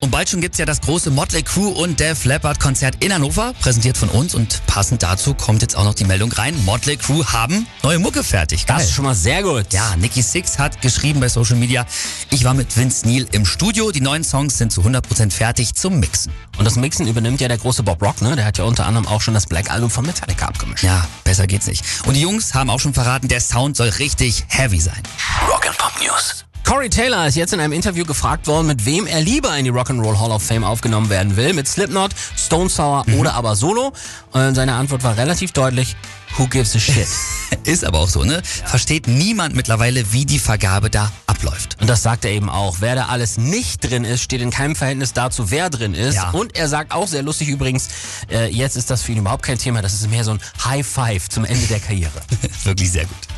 Und bald schon gibt's ja das große Motley Crue und Def Leppard Konzert in Hannover, präsentiert von uns. Und passend dazu kommt jetzt auch noch die Meldung rein. Motley Crue haben neue Mucke fertig. Geil. Das ist schon mal sehr gut. Ja, Nicky Six hat geschrieben bei Social Media, ich war mit Vince Neil im Studio. Die neuen Songs sind zu 100% fertig zum Mixen. Und das Mixen übernimmt ja der große Bob Rock, ne? Der hat ja unter anderem auch schon das Black Album von Metallica abgemischt. Ja, besser geht's nicht. Und die Jungs haben auch schon verraten, der Sound soll richtig heavy sein. Rock and Pop News. Corey Taylor ist jetzt in einem Interview gefragt worden, mit wem er lieber in die Rock'n'Roll Hall of Fame aufgenommen werden will. Mit Slipknot, Stone Sour oder aber Solo. Und seine Antwort war relativ deutlich. Who gives a shit? Ist aber auch so, ne? Versteht niemand mittlerweile, wie die Vergabe da abläuft. Und das sagt er eben auch. Wer da alles nicht drin ist, steht in keinem Verhältnis dazu, wer drin ist. Ja. Und er sagt auch sehr lustig übrigens, äh, jetzt ist das für ihn überhaupt kein Thema. Das ist mehr so ein High Five zum Ende der Karriere. Wirklich sehr gut.